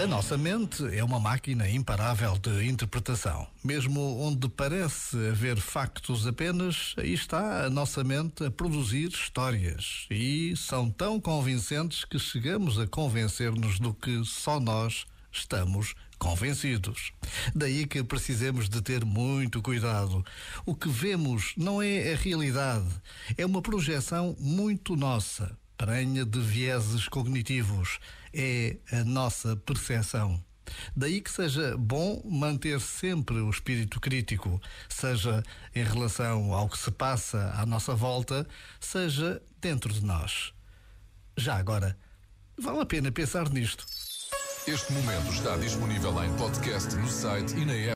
A nossa mente é uma máquina imparável de interpretação. Mesmo onde parece haver factos apenas, aí está a nossa mente a produzir histórias. E são tão convincentes que chegamos a convencer-nos do que só nós estamos convencidos. Daí que precisemos de ter muito cuidado. O que vemos não é a realidade, é uma projeção muito nossa prenha de vieses cognitivos. É a nossa percepção. Daí que seja bom manter sempre o espírito crítico, seja em relação ao que se passa à nossa volta, seja dentro de nós. Já agora, vale a pena pensar nisto. Este momento está disponível em podcast no site e na app.